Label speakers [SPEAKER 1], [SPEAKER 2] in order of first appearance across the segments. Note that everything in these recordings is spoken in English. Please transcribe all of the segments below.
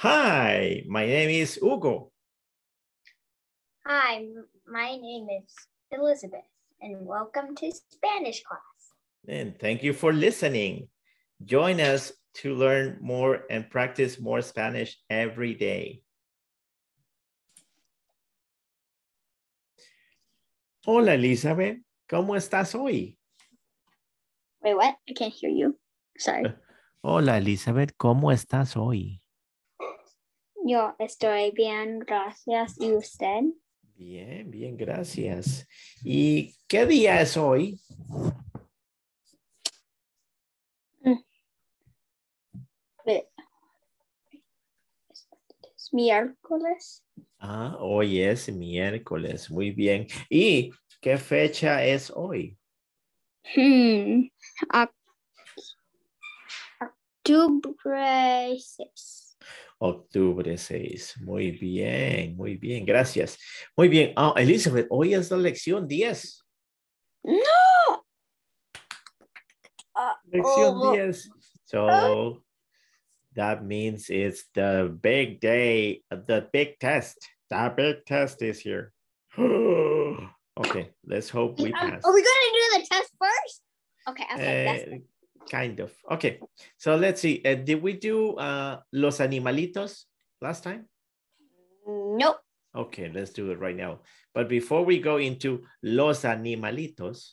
[SPEAKER 1] Hi, my name is Hugo.
[SPEAKER 2] Hi, my name is Elizabeth, and welcome to Spanish class.
[SPEAKER 1] And thank you for listening. Join us to learn more and practice more Spanish every day. Hola, Elizabeth. ¿Cómo estás hoy?
[SPEAKER 2] Wait, what? I can't hear you. Sorry.
[SPEAKER 1] Hola, Elizabeth. ¿Cómo estás hoy?
[SPEAKER 2] Yo estoy bien, gracias. ¿Y usted?
[SPEAKER 1] Bien, bien, gracias. ¿Y qué día es hoy?
[SPEAKER 2] Es miércoles.
[SPEAKER 1] Ah, hoy es miércoles. Muy bien. ¿Y qué fecha es hoy?
[SPEAKER 2] Hmm. Oc- Octubre 6.
[SPEAKER 1] Octubre 6. Muy bien, muy bien. Gracias. Muy bien. Ah, Elizabeth, hoy es la lección 10.
[SPEAKER 2] No! Uh,
[SPEAKER 1] Lección
[SPEAKER 2] oh,
[SPEAKER 1] 10. So that means it's the big day, the big test. The big test is here. okay, let's hope we
[SPEAKER 2] um,
[SPEAKER 1] pass.
[SPEAKER 2] Are we going to do the test first? Okay, okay.
[SPEAKER 1] Uh, kind of. Okay, so let's see. Uh, did we do uh, Los Animalitos last time?
[SPEAKER 2] Nope.
[SPEAKER 1] Okay, let's do it right now. But before we go into Los Animalitos,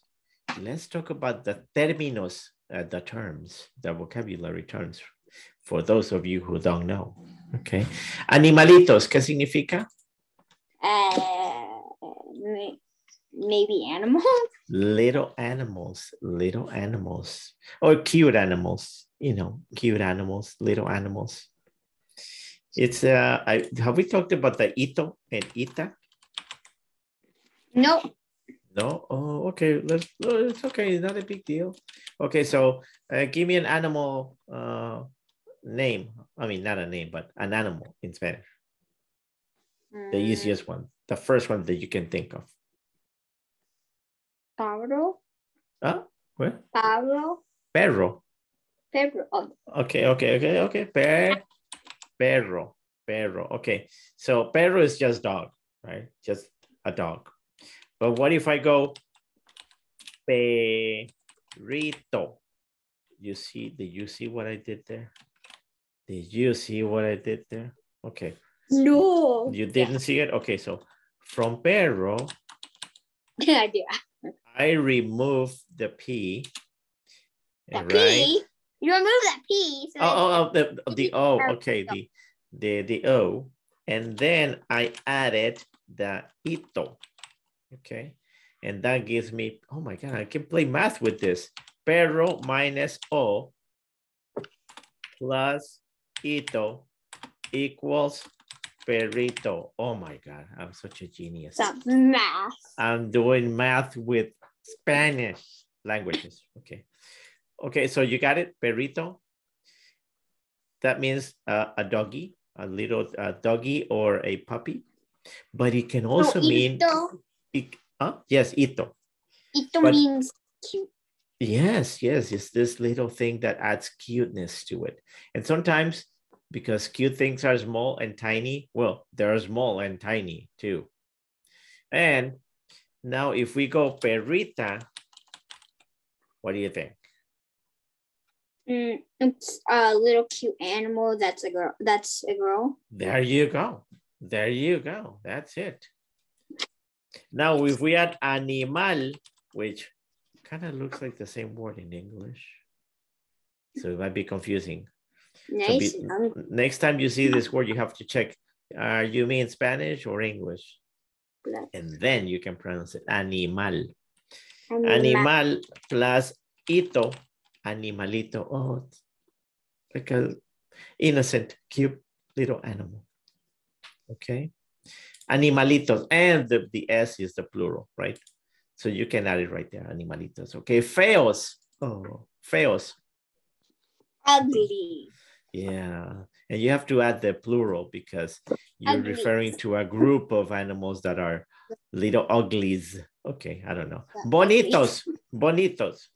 [SPEAKER 1] let's talk about the términos, uh, the terms, the vocabulary terms, for those of you who don't know. Okay. Animalitos, ¿qué significa?
[SPEAKER 2] Uh, maybe animals.
[SPEAKER 1] Little animals, little animals, or cute animals, you know, cute animals, little animals. It's, uh, I, have we talked about the ito and ita?
[SPEAKER 2] No.
[SPEAKER 1] No? Oh, okay. Let's, it's okay. It's Not a big deal. Okay, so uh, give me an animal uh, name. I mean, not a name, but an animal in Spanish. The
[SPEAKER 2] Mm,
[SPEAKER 1] easiest one. The first one that you can think of.
[SPEAKER 2] Pablo.
[SPEAKER 1] ¿Ah? What?
[SPEAKER 2] Pablo.
[SPEAKER 1] Perro.
[SPEAKER 2] Pedro. Oh,
[SPEAKER 1] Okay, okay, okay, okay. Per, perro, perro. Okay, so perro is just dog, right? Just a dog. But what if I go perrito? You see, did you see what I did there? Did you see what I did there? Okay,
[SPEAKER 2] no.
[SPEAKER 1] you didn't see it? Okay, so from perro,
[SPEAKER 2] Yeah, idea.
[SPEAKER 1] I remove the P.
[SPEAKER 2] That
[SPEAKER 1] right?
[SPEAKER 2] P. You remove that P. So
[SPEAKER 1] Oh, oh, oh, the, the O, okay, the, the, the O. And then I added the ito, okay? And that gives me, oh my God, I can play math with this. Perro minus O plus ito equals perrito. Oh my God, I'm such a genius.
[SPEAKER 2] That's math.
[SPEAKER 1] I'm doing math with Spanish languages. Okay. Okay, so you got it, perrito. That means uh, a doggy, a little uh, doggy or a puppy. But it can also
[SPEAKER 2] so
[SPEAKER 1] mean, it, huh? yes, ito.
[SPEAKER 2] ito
[SPEAKER 1] But-
[SPEAKER 2] means cute.
[SPEAKER 1] Yes, yes, it's this little thing that adds cuteness to it. And sometimes because cute things are small and tiny, well, they're small and tiny too. And now if we go perrita, what do you think?
[SPEAKER 2] Mm, it's a little cute animal. That's a girl. That's a girl.
[SPEAKER 1] There you go. There you go. That's it. Now, if we add animal, which kind of looks like the same word in English, so it might be confusing. So
[SPEAKER 2] Nice.
[SPEAKER 1] be-
[SPEAKER 2] Um,
[SPEAKER 1] next time you see this word, you have to check, uh, you mean Spanish or English?
[SPEAKER 2] Black.
[SPEAKER 1] And then you can pronounce it animal.
[SPEAKER 2] animal.
[SPEAKER 1] Animal plus ito, animalito. Oh, like a innocent, cute little animal. Okay. Animalitos. And the, the S is the plural, right? So you can add it right there, animalitos. Okay. Feos. Oh, feos.
[SPEAKER 2] Ugly.
[SPEAKER 1] Yeah. And you have to add the plural because you're
[SPEAKER 2] Uglies.
[SPEAKER 1] referring to a group of animals that are little uglies. Okay, I don't know. Bonitos. Bonitos.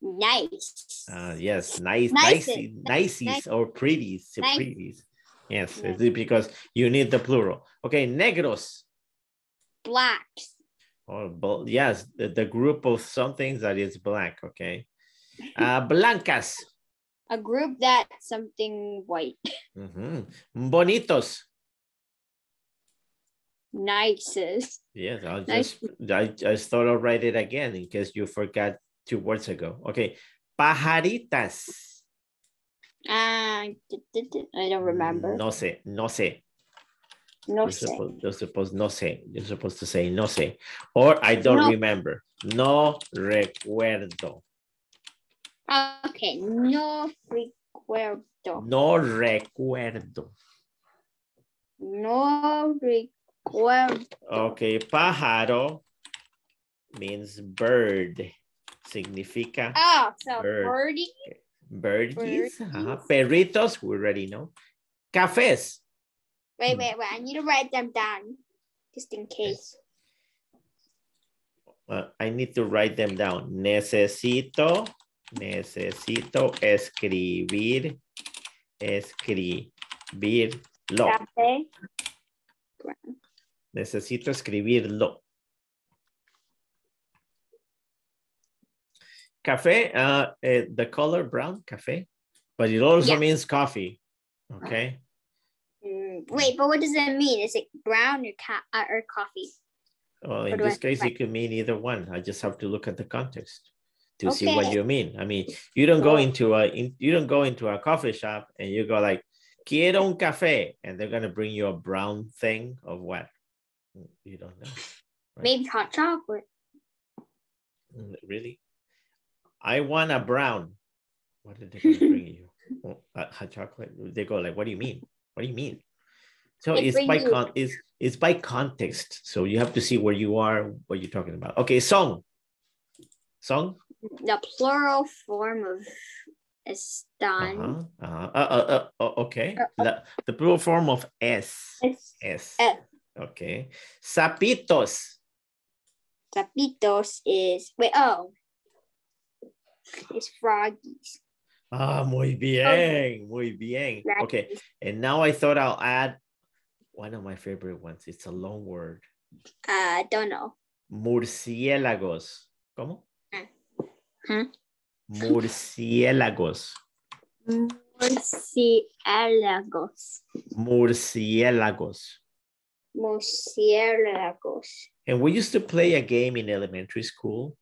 [SPEAKER 2] Nice.
[SPEAKER 1] Uh, yes, nice,
[SPEAKER 2] Nices.
[SPEAKER 1] nicey,
[SPEAKER 2] Nice.
[SPEAKER 1] or pretties,
[SPEAKER 2] Nice.
[SPEAKER 1] pretties. Yes,
[SPEAKER 2] Yeah.
[SPEAKER 1] because you need the plural. Okay, negros.
[SPEAKER 2] Blacks.
[SPEAKER 1] Or yes, the, the group of something that is black. Okay. Uh, blancas.
[SPEAKER 2] A group that something white.
[SPEAKER 1] Mhm. Bonitos.
[SPEAKER 2] Nicest.
[SPEAKER 1] Yes, I'll just I just thought I'll write it again in case you forgot two words ago. Okay. Pajaritas.
[SPEAKER 2] Ah, d- I don't remember.
[SPEAKER 1] No sé, no sé.
[SPEAKER 2] No
[SPEAKER 1] you're,
[SPEAKER 2] sé.
[SPEAKER 1] supposed, you're supposed no sé. You're supposed to say no sé. Or I don't
[SPEAKER 2] No.
[SPEAKER 1] remember. No recuerdo.
[SPEAKER 2] Okay, no recuerdo.
[SPEAKER 1] No recuerdo.
[SPEAKER 2] No recuerdo.
[SPEAKER 1] Okay, pájaro means bird. Significa
[SPEAKER 2] Oh, so
[SPEAKER 1] Bird.
[SPEAKER 2] birdie.
[SPEAKER 1] birdies.
[SPEAKER 2] birdies.
[SPEAKER 1] ajá. Perritos, we already know. Cafés.
[SPEAKER 2] Wait, wait, wait. I need to write them down just in case.
[SPEAKER 1] Uh, I need to write them down. Necesito, necesito escribir, escribirlo.
[SPEAKER 2] Cafe.
[SPEAKER 1] Necesito escribirlo. Café, uh, the color brown, café, but it also means coffee. Okay.
[SPEAKER 2] Mm, wait, but what does it mean? Is it brown or ca- uh, or coffee?
[SPEAKER 1] Well, in
[SPEAKER 2] Or
[SPEAKER 1] this case, it could mean either one. I just have to look at the context to see what you mean. I mean, you don't go into a in, you don't go into a coffee shop and you go like, quiero un café, and they're gonna bring you a brown thing of what? You don't know. Right.
[SPEAKER 2] Maybe hot chocolate.
[SPEAKER 1] Mm, Really? I want a brown. What did they bring you? Hot chocolate. They go like, what do you mean? What do you mean? So
[SPEAKER 2] They
[SPEAKER 1] it's by
[SPEAKER 2] you-
[SPEAKER 1] con it's it's by context. So you have to see where you are, what you're talking about. Okay, song. Song.
[SPEAKER 2] The plural form of están.
[SPEAKER 1] Uh-huh. Uh, uh, uh, uh, uh, okay.
[SPEAKER 2] Uh, uh.
[SPEAKER 1] La- the plural form of es.
[SPEAKER 2] Es-
[SPEAKER 1] Es.
[SPEAKER 2] eh,
[SPEAKER 1] Okay. Sapitos.
[SPEAKER 2] Tapitos is wait. Oh, it's froggies.
[SPEAKER 1] Ah, muy bien, muy bien. Okay, and now I thought I'll add one of my favorite ones. It's a long word.
[SPEAKER 2] Uh, don't know.
[SPEAKER 1] Murciélagos. ¿Cómo?
[SPEAKER 2] Huh?
[SPEAKER 1] Murciélagos.
[SPEAKER 2] Murciélagos.
[SPEAKER 1] Murciélagos.
[SPEAKER 2] Murciélagos.
[SPEAKER 1] And we used to play a game in elementary school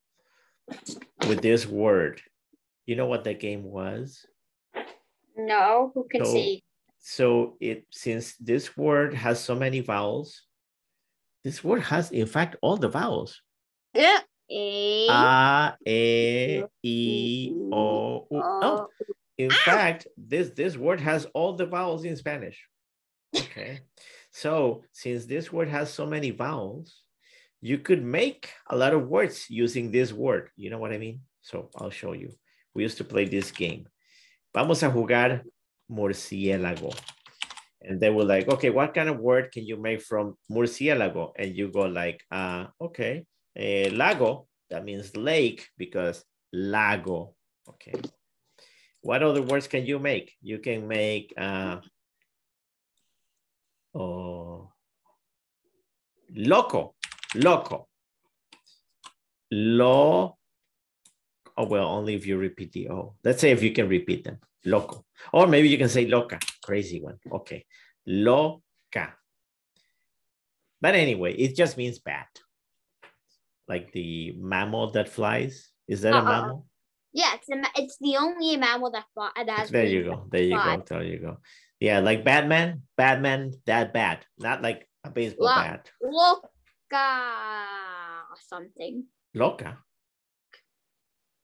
[SPEAKER 1] with this word. You know what the game was?
[SPEAKER 2] No, who can
[SPEAKER 1] So-
[SPEAKER 2] say?
[SPEAKER 1] So it since this word has so many vowels, this word has in fact all the vowels.
[SPEAKER 2] Yeah. A.
[SPEAKER 1] A, E, I, O, U. Oh,
[SPEAKER 2] O.
[SPEAKER 1] in fact, this this word has all the vowels in Spanish. Okay. so since this word has so many vowels, you could make a lot of words using this word. You know what I mean? So I'll show you. We used to play this game. Vamos a jugar murciélago. And they were like, okay, what kind of word can you make from murciélago? And you go like, uh, okay, eh, lago, that means lake because lago. Okay. What other words can you make? You can make uh oh loco, loco. Lo oh well, only if you repeat the O. Let's say if you can repeat them. Loco. Or maybe you can say loca, crazy one. Okay. Loca. But anyway, it just means bat. Like the mammal that flies. Is that a
[SPEAKER 2] Uh-uh.
[SPEAKER 1] mammal?
[SPEAKER 2] Yeah, it's a, it's the only mammal that fly, that has
[SPEAKER 1] There you go. There you go. There you go. Yeah, like Batman, Batman, that bat, not like a baseball
[SPEAKER 2] Lo-
[SPEAKER 1] bat.
[SPEAKER 2] Loca or something.
[SPEAKER 1] Loca,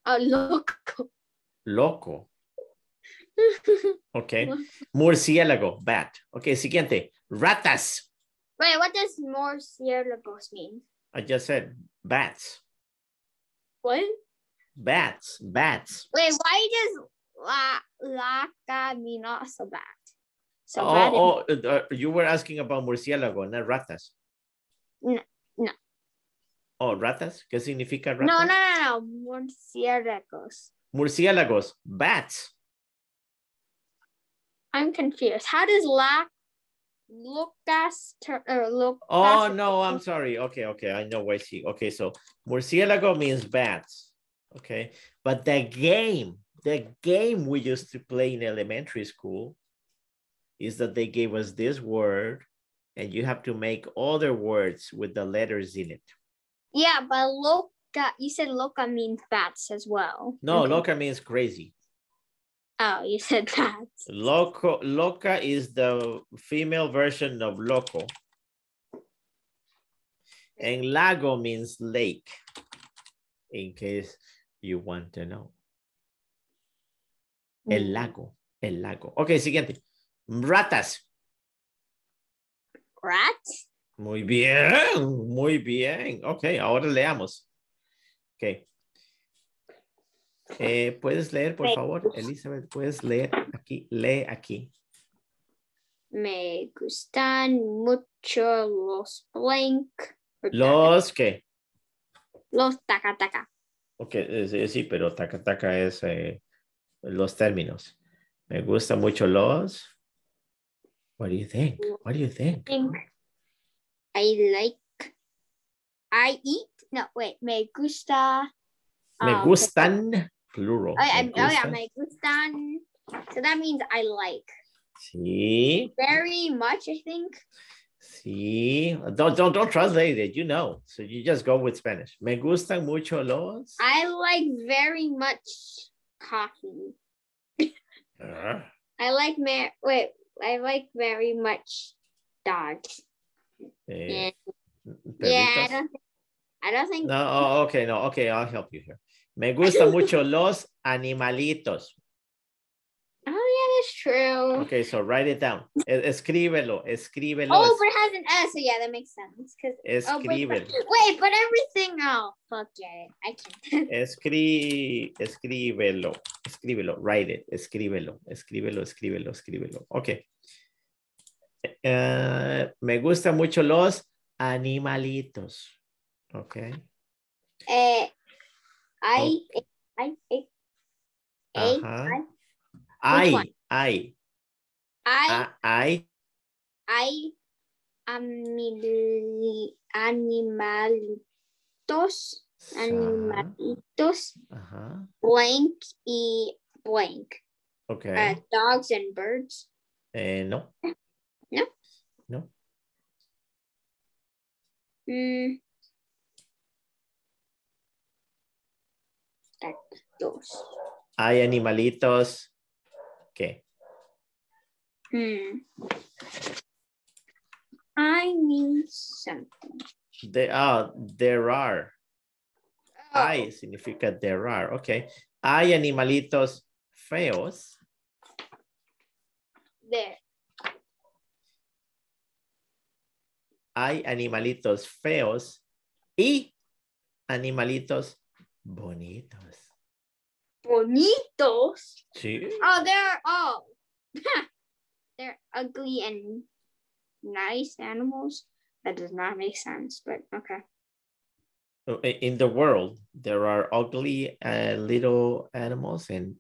[SPEAKER 2] Oh, uh, loco.
[SPEAKER 1] loco. Okay. Murciélago, bat. Okay, siguiente. Ratas.
[SPEAKER 2] Wait, what does murciélagos mean?
[SPEAKER 1] I just said bats.
[SPEAKER 2] What?
[SPEAKER 1] Bats. Bats.
[SPEAKER 2] Wait, why does la laca mean also bat? So
[SPEAKER 1] oh,
[SPEAKER 2] bat
[SPEAKER 1] oh, uh, uh, you were asking about murciélago, not ratas.
[SPEAKER 2] No, no.
[SPEAKER 1] Oh, ratas. ¿Qué significa ratas?
[SPEAKER 2] no, no, no, no, murciélagos.
[SPEAKER 1] Murciélagos, bats.
[SPEAKER 2] I'm confused. How does la Lucas, or Lucas.
[SPEAKER 1] Oh, no, I'm sorry. Okay, okay, I know why she, okay, so murciélago means bats, okay? But the game, the game we used to play in elementary school is that they gave us this word and you have to make other words with the letters in it.
[SPEAKER 2] Yeah, but loca, you said loca means bats as well.
[SPEAKER 1] No,
[SPEAKER 2] Okay.
[SPEAKER 1] loca means crazy.
[SPEAKER 2] Oh, you said that.
[SPEAKER 1] Loco, loca is the female version of loco. And lago means lake, in case you want to know. El
[SPEAKER 2] Mm.
[SPEAKER 1] lago, el lago. Ok, siguiente. Ratas.
[SPEAKER 2] Rats?
[SPEAKER 1] Muy bien, muy bien. Ok, ahora leamos. Ok. Eh, ¿Puedes leer, por favor? Elizabeth, ¿puedes leer aquí? Lee aquí.
[SPEAKER 2] Me gustan mucho los blank.
[SPEAKER 1] Los que.
[SPEAKER 2] Los taca taca.
[SPEAKER 1] Ok, eh, sí, sí, pero taca taca es eh, los términos. Me gustan mucho los. What do you think? What do you think?
[SPEAKER 2] think I like. I eat. No, wait. Me gusta.
[SPEAKER 1] Me
[SPEAKER 2] um,
[SPEAKER 1] gustan, plural.
[SPEAKER 2] Oh, yeah,
[SPEAKER 1] me
[SPEAKER 2] oh, yeah, me gustan. So that means I like
[SPEAKER 1] Sí,
[SPEAKER 2] very much. I think.
[SPEAKER 1] sí. Don't, don't, don't translate it, you know. So you just go with Spanish. Me gustan mucho los.
[SPEAKER 2] I like very much coffee.
[SPEAKER 1] Ah,
[SPEAKER 2] I like. Wait. I like very much dogs.
[SPEAKER 1] eh,
[SPEAKER 2] Yeah. Yeah. I don't. Think, I don't think.
[SPEAKER 1] No, oh, okay, no, okay, I'll help you here. Me gustan mucho los animalitos.
[SPEAKER 2] Oh yeah, that's true.
[SPEAKER 1] Okay, so write it down. E- Escríbelo, escríbelo.
[SPEAKER 2] Oh, but it has an S, so yeah, that makes sense. Cause
[SPEAKER 1] es-
[SPEAKER 2] oh, but,
[SPEAKER 1] escríbelo.
[SPEAKER 2] wait, but everything. Oh, forget it. I can't.
[SPEAKER 1] Escrí, escríbelo, escríbelo, write it, escríbelo, escríbelo, escríbelo, escríbelo. Ok. Eh, me gustan mucho los animalitos. Ok.
[SPEAKER 2] Eh, I, I, I, I,
[SPEAKER 1] Ajá.
[SPEAKER 2] Which one?
[SPEAKER 1] Ay, ay,
[SPEAKER 2] I,
[SPEAKER 1] a- ay,
[SPEAKER 2] I, amil- animalitos, animalitos,
[SPEAKER 1] Ajá.
[SPEAKER 2] blank y blank.
[SPEAKER 1] Ok.
[SPEAKER 2] Uh, dogs and birds.
[SPEAKER 1] Eh, no.
[SPEAKER 2] No?
[SPEAKER 1] No.
[SPEAKER 2] Mm. Dos.
[SPEAKER 1] Hay animalitos. ¿Qué?
[SPEAKER 2] Hmm. I need something.
[SPEAKER 1] There are, there are.
[SPEAKER 2] Oh,
[SPEAKER 1] Hay significa there are. Ok. Hay animalitos feos.
[SPEAKER 2] there.
[SPEAKER 1] Hay animalitos feos y animalitos bonitos.
[SPEAKER 2] Bonitos.
[SPEAKER 1] Sí.
[SPEAKER 2] Oh, they're all. they're ugly and nice animals. That does not make sense, but okay.
[SPEAKER 1] In the world, there are ugly uh, little animals and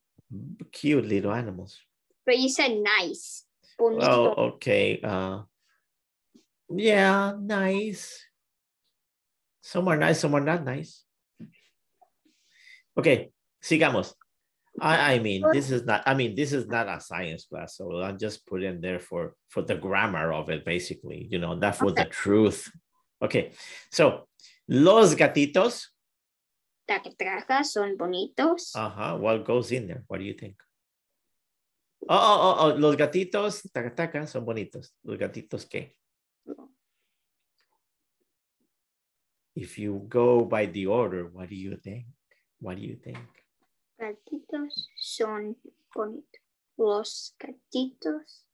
[SPEAKER 1] cute little animals.
[SPEAKER 2] But you said nice. Bonito.
[SPEAKER 1] Oh, okay. Uh, yeah, nice. Some are nice, some are not nice. Okay, sigamos. I, I mean, this is not, I mean, this is not a science class, so I'll just put in there for, for the grammar of it, basically, you know, that for the truth. Okay, so, los gatitos,
[SPEAKER 2] Tacatracas son bonitos.
[SPEAKER 1] uh-huh, what goes in there? What do you think? Oh, oh, oh, oh, los gatitos, taca, taca, son bonitos. Los gatitos, ¿qué? If you go by the order, what do you think? What do you think?
[SPEAKER 2] Gatitos son bonitos. Los gatitos.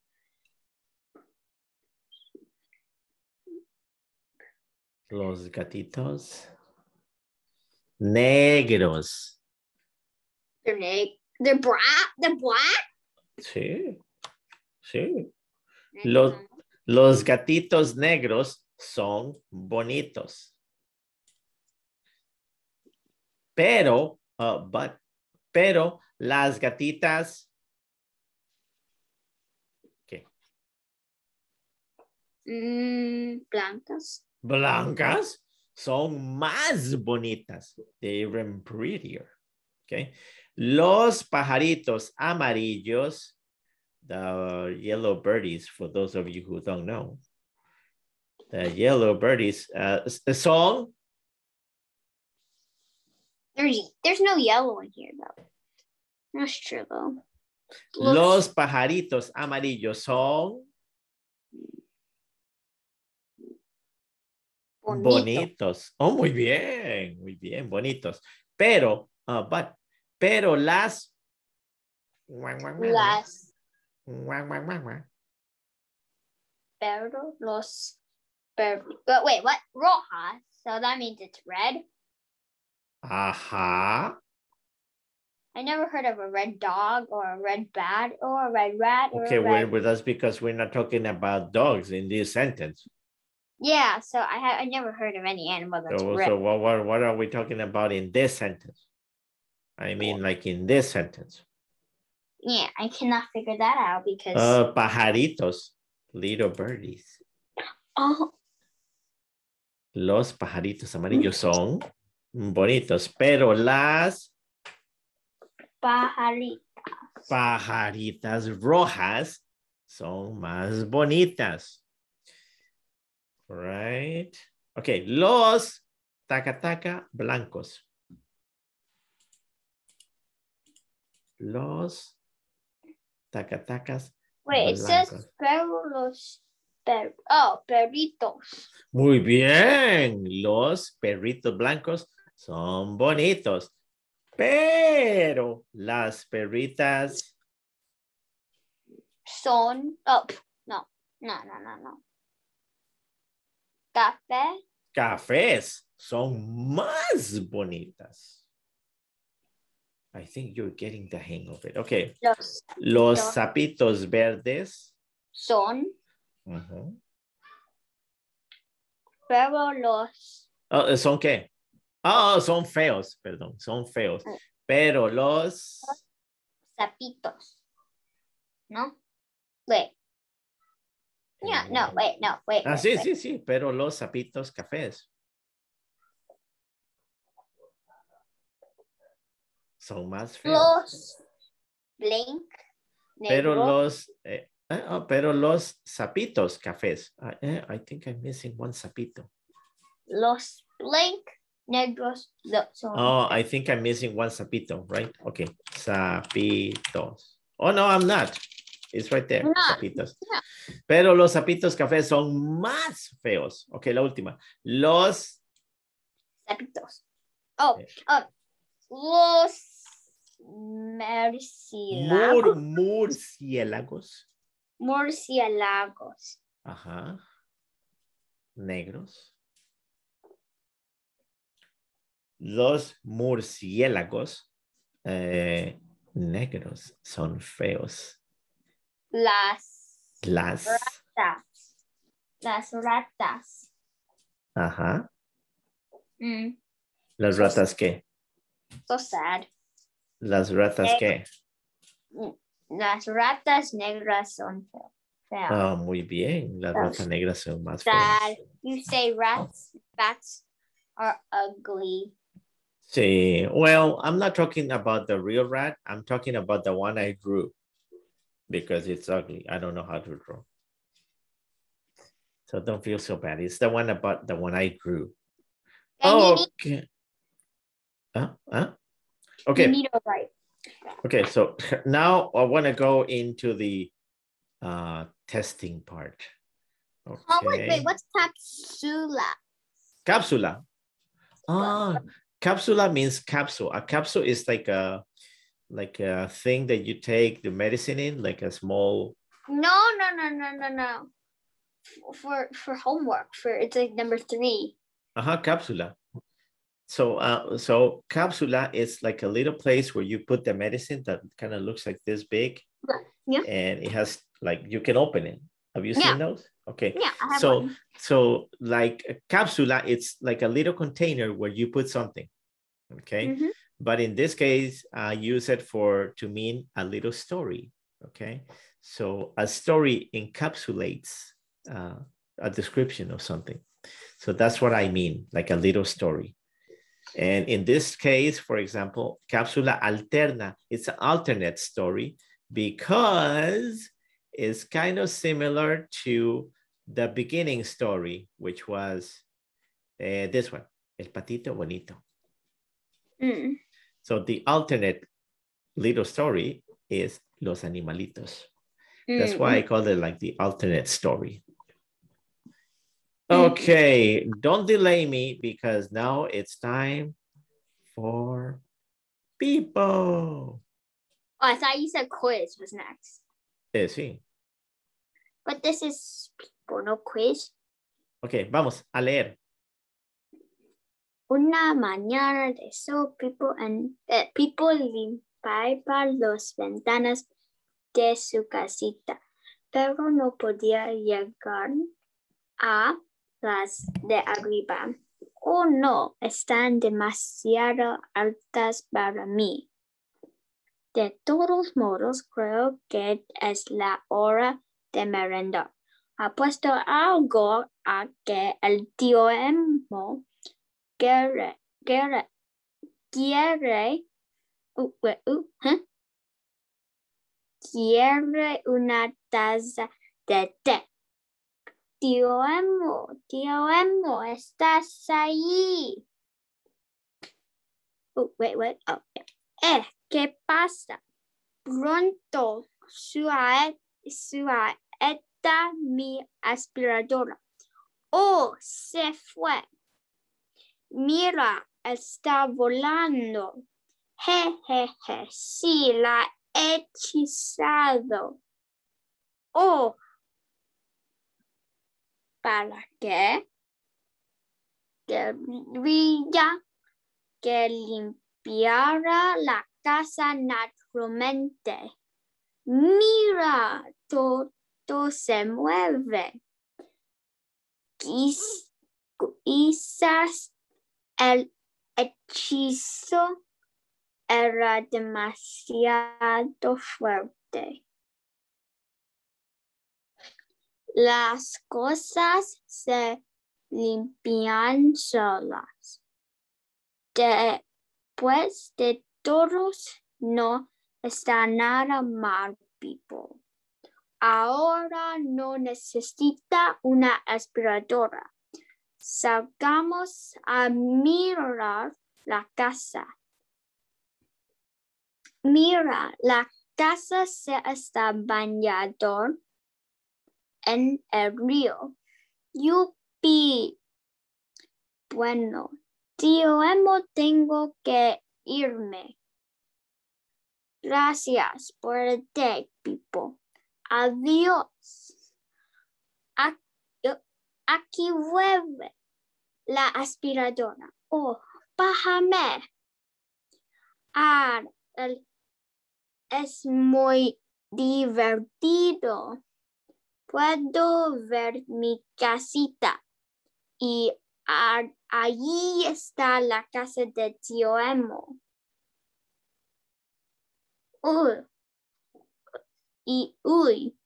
[SPEAKER 1] Los gatitos negros.
[SPEAKER 2] They're neg- They're black. They're black.
[SPEAKER 1] Sí, sí. Los- Los gatitos negros son bonitos. Pero, uh, but, pero las gatitas. ¿Qué?
[SPEAKER 2] Mm, blancas.
[SPEAKER 1] Blancas son más bonitas. They're even prettier. Okay. Los pajaritos amarillos, the yellow birdies, for those of you who don't know, the yellow birdies uh, son.
[SPEAKER 2] There's there's no yellow in here though. That's true though.
[SPEAKER 1] Los pajaritos amarillos son
[SPEAKER 2] bonito.
[SPEAKER 1] bonitos. Oh, muy bien, muy bien, bonitos. Pero, uh, but, pero las.
[SPEAKER 2] Las. Pero los. Pero, but wait, what? Rojas. So that means it's red.
[SPEAKER 1] Ajá.
[SPEAKER 2] I never heard of a red dog or a red bat or a red rat.
[SPEAKER 1] Okay,
[SPEAKER 2] red...
[SPEAKER 1] well, that's because we're not talking about dogs in this sentence.
[SPEAKER 2] Yeah, so I have I never heard of any animal that's
[SPEAKER 1] So,
[SPEAKER 2] red.
[SPEAKER 1] so what, what, what are we talking about in this sentence? I mean, like in this sentence.
[SPEAKER 2] Yeah, I cannot figure that out because
[SPEAKER 1] Uh, pajaritos, little birdies.
[SPEAKER 2] oh
[SPEAKER 1] Los pajaritos amarillos son bonitos, pero las
[SPEAKER 2] pajarito.
[SPEAKER 1] pajaritas rojas son más bonitas. Right? Okay, los taca-taca blancos. Los tacatacas.
[SPEAKER 2] Wait, it says
[SPEAKER 1] blancos.
[SPEAKER 2] perros per oh perritos.
[SPEAKER 1] Muy bien, los perritos blancos son bonitos, pero las perritas
[SPEAKER 2] Son oh no no no no no. Café
[SPEAKER 1] cafés son más bonitas. I think you're getting the hang of it. Okay,
[SPEAKER 2] los
[SPEAKER 1] los
[SPEAKER 2] Los-
[SPEAKER 1] sapitos verdes.
[SPEAKER 2] son pero los
[SPEAKER 1] Oh, ¿Son qué? Oh, son feos, perdón, son feos.
[SPEAKER 2] Mm.
[SPEAKER 1] Pero los...
[SPEAKER 2] sapitos. ¿No? Wait. Yeah, no, wait, no, wait.
[SPEAKER 1] Ah,
[SPEAKER 2] wait,
[SPEAKER 1] sí,
[SPEAKER 2] wait.
[SPEAKER 1] sí, sí, pero los sapitos cafés. Son más feos.
[SPEAKER 2] Los blank
[SPEAKER 1] pero los, eh, eh, oh, pero los sapitos cafés. Ah, eh, I think I'm missing one sapito.
[SPEAKER 2] los blank negros son
[SPEAKER 1] Oh, I think I'm missing one sapito, right? Okay, sapitos. Oh, no, I'm not. It's right there, sapitos.
[SPEAKER 2] Yeah.
[SPEAKER 1] Pero los sapitos cafés son más feos. Ok, la última. Los
[SPEAKER 2] sapitos. Oh, oh, los murciélagos.
[SPEAKER 1] mur- murciélagos.
[SPEAKER 2] murciélagos.
[SPEAKER 1] Ajá. Negros. Los murciélagos eh, negros son feos.
[SPEAKER 2] Las
[SPEAKER 1] Las.
[SPEAKER 2] ratas. Las ratas.
[SPEAKER 1] Ajá.
[SPEAKER 2] Mm,
[SPEAKER 1] Las ratas qué?
[SPEAKER 2] so sad.
[SPEAKER 1] Las ratas
[SPEAKER 2] Eh.
[SPEAKER 1] qué?
[SPEAKER 2] Las ratas negras son fe- feas.
[SPEAKER 1] Ah, muy bien. Las ratas negras son más
[SPEAKER 2] Sad.
[SPEAKER 1] feas.
[SPEAKER 2] You say rats, bats are ugly.
[SPEAKER 1] Sí. Well, I'm not talking about the real rat. I'm talking about the one I drew because it's ugly. I don't know how to draw. So don't feel so bad. It's the one about the one I drew. Oh, okay. Huh? Huh? Okay.
[SPEAKER 2] write.
[SPEAKER 1] Okay. So now I want to go into the uh, testing part.
[SPEAKER 2] Oh, wait,
[SPEAKER 1] Okay.
[SPEAKER 2] wait, what's capsula?
[SPEAKER 1] Capsula. Ah, capsula means capsule. A capsule is like a like a thing that you take the medicine in, like a small.
[SPEAKER 2] No, no, no, no, no, no. For for homework, for it's like number three.
[SPEAKER 1] Uh-huh, capsula. So uh so capsula is like a little place where you put the medicine that kind of looks like this big.
[SPEAKER 2] Yeah.
[SPEAKER 1] And it has like you can open it. Have you
[SPEAKER 2] Yeah.
[SPEAKER 1] seen those? Okay.
[SPEAKER 2] Yeah, I have
[SPEAKER 1] So
[SPEAKER 2] one.
[SPEAKER 1] so like a capsula, it's like a little container where you put something. Okay.
[SPEAKER 2] Mhm.
[SPEAKER 1] but in this case, I use it for to mean a little story. Okay, so a story encapsulates uh, a description of something. So that's what I mean, like a little story. And in this case, for example, cápsula alterna, it's an alternate story because it's kind of similar to the beginning story, which was uh, this one, El Patito Bonito.
[SPEAKER 2] Mm.
[SPEAKER 1] So the alternate little story is Los Animalitos. That's why I call it like the alternate story. Okay, don't delay me because now it's time for Pipo.
[SPEAKER 2] Oh, I thought you said quiz was next.
[SPEAKER 1] Eh, sí.
[SPEAKER 2] But this is people, no quiz.
[SPEAKER 1] Ok, vamos a leer.
[SPEAKER 2] Una mañana de sol, people, and, eh, people limpiaban las ventanas de su casita, pero no podía llegar a las de arriba. Oh no, están demasiado altas para mí. De todos modos, creo que es la hora de merendar. Apuesto algo a que el tío Emo quiere, quiere, quiere, uh, uh, uh, quiere una taza de té. Tío Emo, tío Emo, estás ahí. Oh, wait, wait. Oh, yeah. ¿Qué pasa? Pronto suae, suaeta mi aspiradora. Oh, se fue. Mira, está volando. Jejeje, sí, la he hechizado. Oh, ¿para qué? Quería que limpiara la casa naturalmente. Mira, todo se mueve. Quiz- Quizás el hechizo era demasiado fuerte. Las cosas se limpian solas. Después de todos, no está nada mal, people. Ahora no necesita una aspiradora. Salgamos a mirar la casa. Mira, la casa se está bañando en el río. Yupi. Bueno, tío Emo, tengo que irme. Gracias por el té, Pipo. Adiós. Aquí, vuelve la aspiradora. Oh, bájame. Ah, es muy divertido. Puedo ver mi casita y allí está la casa de tío Emo. Uy. Y uy,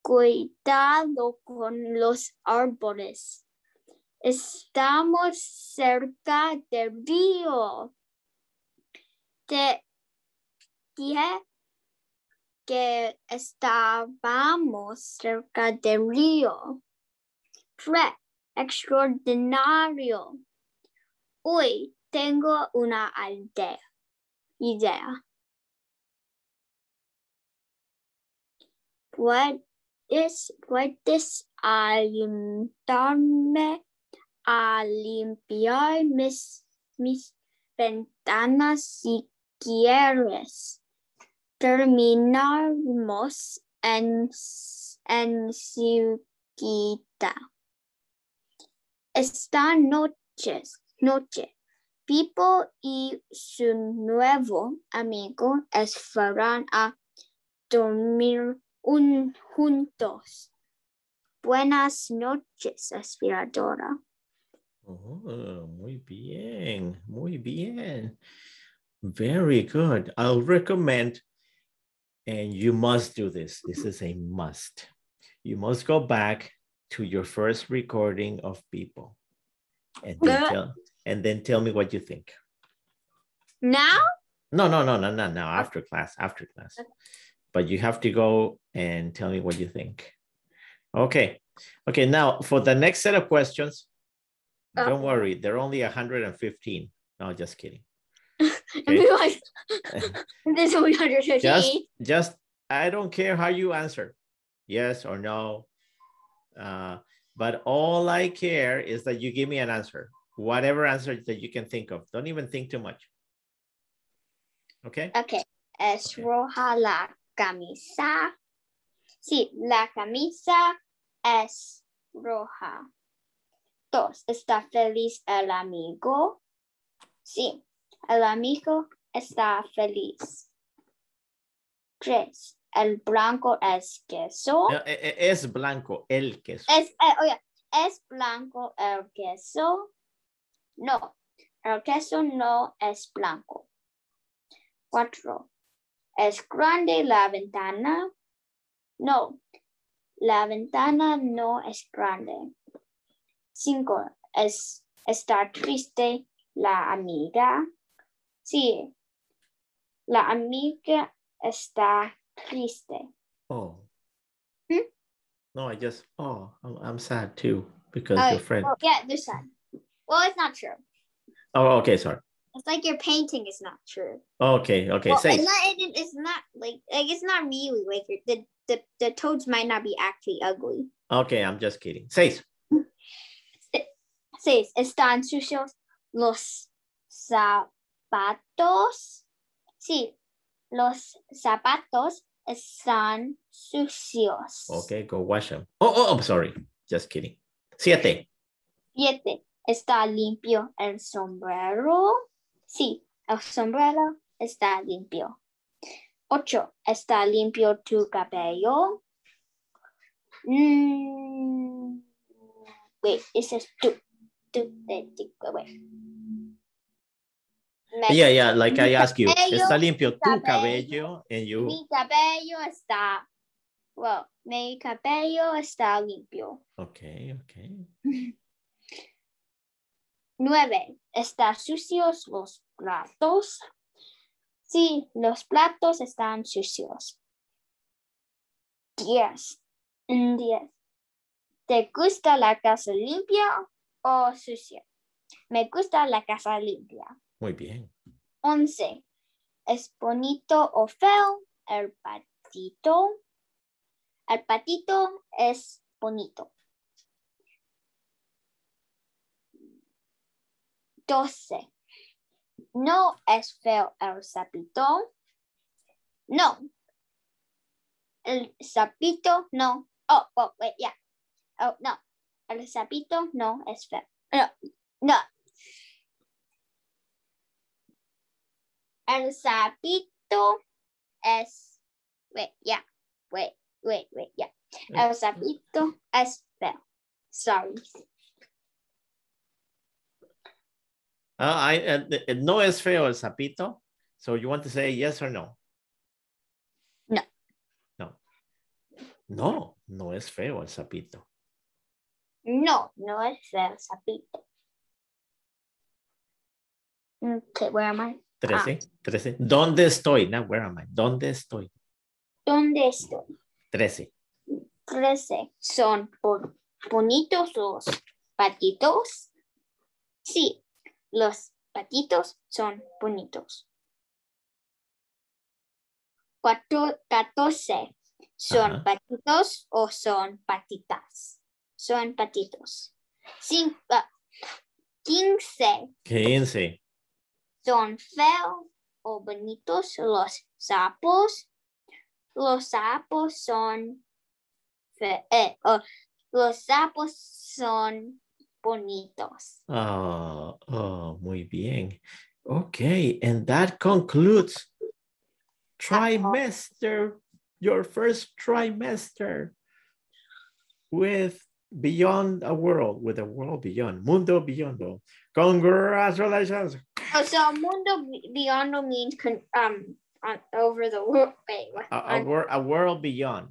[SPEAKER 2] cuidado con los árboles. Estamos cerca del río. Te dije que estábamos cerca del río. Extraordinario. Uy, tengo una aldea. Idea. Puedes, puedes ayudarme a limpiar mis, mis ventanas si quieres. Terminamos en, en. Esta noche, noche, Pipo y su nuevo amigo es fueron a dormir un, juntos. Buenas noches, aspiradora.
[SPEAKER 1] Oh, muy bien, muy bien. Very good. I'll recommend, and you must do this. This is a must. You must go back to your first recording of Pipo. And then, tell, and then tell me what you think.
[SPEAKER 2] Now?
[SPEAKER 1] No, no, no, no, no, no. After class, after class.
[SPEAKER 2] Okay.
[SPEAKER 1] But you have to go and tell me what you think. Okay. Okay. Now for the next set of questions,
[SPEAKER 2] Oh.
[SPEAKER 1] don't worry. They're only 115. No, just kidding.
[SPEAKER 2] Like, this is 115.
[SPEAKER 1] Just, just, I don't care how you answer, yes or no. Uh, but all I care is that you give me an answer, whatever answer that you can think of. Don't even think too much. Okay.
[SPEAKER 2] Ok, es
[SPEAKER 1] Ok.
[SPEAKER 2] roja la camisa. Sí, la camisa es roja. Dos, ¿está feliz el amigo? Sí, el amigo está feliz. Tres, el blanco es queso.
[SPEAKER 1] No, e- e- Es blanco el queso.
[SPEAKER 2] Es, eh, oiga, ¿es blanco el queso? No, el queso no es blanco. Cuatro. ¿Es grande la ventana? No, la ventana no es grande. Cinco. ¿Es, ¿Está triste la amiga? Sí, la amiga está triste.
[SPEAKER 1] Oh.
[SPEAKER 2] Hmm?
[SPEAKER 1] No, I just, oh, I'm, I'm sad too because
[SPEAKER 2] Oh,
[SPEAKER 1] your friend.
[SPEAKER 2] Well, yeah, they're sad. Well, it's not true.
[SPEAKER 1] Oh, okay, sorry.
[SPEAKER 2] It's like your painting is not true.
[SPEAKER 1] Okay, okay,
[SPEAKER 2] well,
[SPEAKER 1] say.
[SPEAKER 2] it's not. It, it's not like like it's not really like your- the the the toads might not be actually ugly.
[SPEAKER 1] Okay, I'm just kidding. Seis.
[SPEAKER 2] Seis. Están sucios los zapatos. Sí, los zapatos están sucios.
[SPEAKER 1] Okay, go wash them. Oh, oh, I'm sorry. Just kidding. Siete.
[SPEAKER 2] Siete. ¿Está limpio el sombrero? Sí, el sombrero está limpio. Ocho. ¿Está limpio tu cabello? Mm, wait, it says tu. Tu, wait. Me-
[SPEAKER 1] Yeah, yeah, like I asked you. Está limpio tu
[SPEAKER 2] cabello,
[SPEAKER 1] and you.
[SPEAKER 2] Mi cabello está. Well, mi cabello está limpio.
[SPEAKER 1] Okay, okay.
[SPEAKER 2] Nueve. ¿Están sucios los platos? Sí, los platos están sucios. Diez. Mm, Diez. ¿Te gusta la casa limpia o sucia? Me gusta la casa limpia.
[SPEAKER 1] Muy bien.
[SPEAKER 2] Once. ¿Es bonito o feo el patito? El patito es bonito. Doce. ¿No es feo el sapito? No. El sapito no. Oh, oh, wait, yeah. Oh, no. El sapito no es feo. No, no. El sapito es. Wait, yeah. Wait, wait, wait, yeah. El sapito es feo. Sorry.
[SPEAKER 1] Uh, I, uh, uh, no es feo el sapito. So you want to say yes or no?
[SPEAKER 2] No.
[SPEAKER 1] No. No, no es feo el sapito.
[SPEAKER 2] No, no es feo el sapito. Okay, where am I?
[SPEAKER 1] 13, ah. 13. ¿Dónde estoy? Now, where am I? ¿Dónde estoy?
[SPEAKER 2] ¿Dónde estoy?
[SPEAKER 1] 13.
[SPEAKER 2] 13. ¿Son bonitos los patitos? Sí, los patitos son bonitos. 14. ¿Son patitos o son patitas? Son patitos. 15. 15.
[SPEAKER 1] Ah,
[SPEAKER 2] ¿Son feos o bonitos los sapos? Los sapos son fe- eh, oh, los sapos son bonitos.
[SPEAKER 1] Oh, oh, muy bien. Okay, and that concludes trimester, your first trimester with Beyond a World, with a world beyond, Mundo Beyond. Congratulations.
[SPEAKER 2] Oh, so mundo beyond means con- um on over the world. Wait.
[SPEAKER 1] A, a,
[SPEAKER 2] on-
[SPEAKER 1] wor- a world beyond.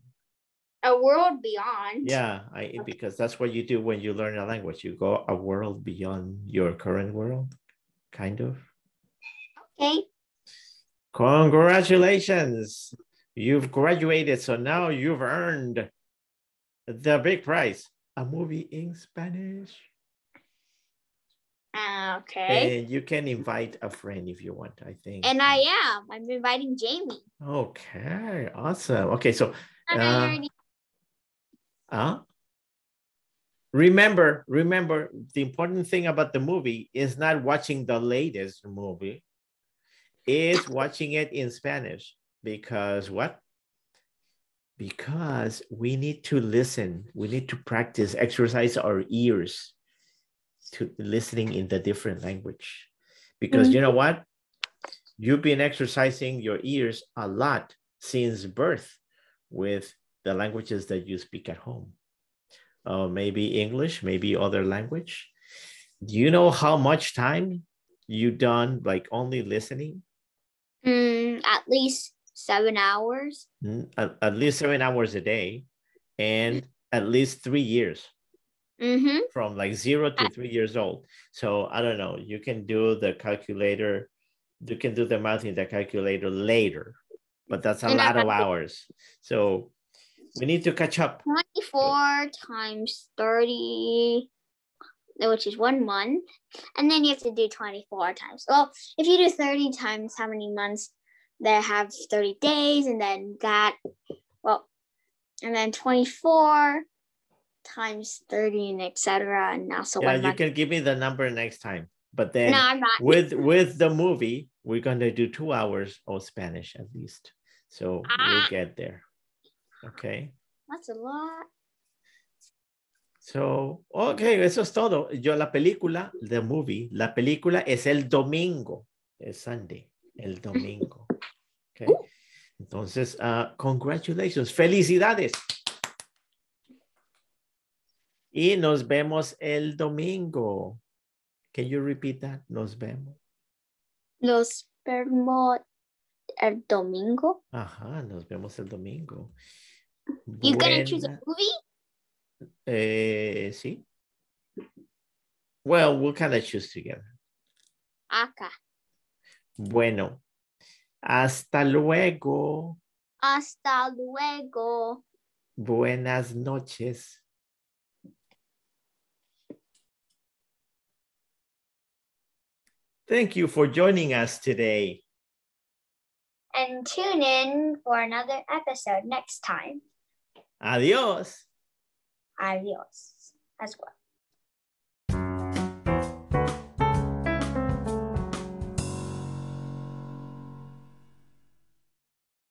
[SPEAKER 2] A world beyond.
[SPEAKER 1] Yeah, I, because that's what you do when you learn a language. You go a world beyond your current world, kind of.
[SPEAKER 2] Okay.
[SPEAKER 1] Congratulations. You've graduated, so now you've earned the big prize, a movie in Spanish.
[SPEAKER 2] Uh, okay.
[SPEAKER 1] And you can invite a friend if you want, I think.
[SPEAKER 2] And I am. I'm inviting Jamie.
[SPEAKER 1] Okay, awesome. Okay, so Uh, uh, remember, remember the important thing about the movie is not watching the latest movie, is watching it in Spanish because what? Because we need to listen, we need to practice, exercise our ears to listening in the different language. Because you know what? You've been exercising your ears a lot since birth with the languages that you speak at home. Uh, maybe English, maybe other language. Do you know how much time you done like only listening?
[SPEAKER 2] Mm, at least seven hours.
[SPEAKER 1] Mm, At, at least seven hours a day and at least three years
[SPEAKER 2] Mm-hmm.
[SPEAKER 1] from like zero to three years old. So I don't know, you can do the calculator, you can do the math in the calculator later, but that's a
[SPEAKER 2] And
[SPEAKER 1] lot of hours. So we need to catch up.
[SPEAKER 2] 24 times 30, which is one month. And then you have to do 24 times. Well, if you do 30 times how many months they have 30 days, and then that, well, and then 24 times 30 and etc. And also
[SPEAKER 1] yeah, you
[SPEAKER 2] month.
[SPEAKER 1] can give me the number next time. But then
[SPEAKER 2] no, I'm not.
[SPEAKER 1] with with the movie, we're gonna do two hours of Spanish at least. So we'll
[SPEAKER 2] Ah.
[SPEAKER 1] get there. Okay.
[SPEAKER 2] That's a lot.
[SPEAKER 1] So, ok, eso es todo. Yo la película, the movie, la película es el domingo, es Sunday, el domingo. Okay. Entonces, ah, congratulations, felicidades. Y nos vemos el domingo. Can you repeat that? Nos vemos.
[SPEAKER 2] Los vemos el domingo.
[SPEAKER 1] Ajá, nos vemos el domingo.
[SPEAKER 2] You gonna choose a movie?
[SPEAKER 1] Eh, sí. Well, we'll kind of choose together.
[SPEAKER 2] Acá.
[SPEAKER 1] Bueno, hasta luego.
[SPEAKER 2] Hasta luego.
[SPEAKER 1] Buenas noches. Thank you for joining us today.
[SPEAKER 2] And tune in for another episode next time.
[SPEAKER 1] Adios.
[SPEAKER 2] Adios as well.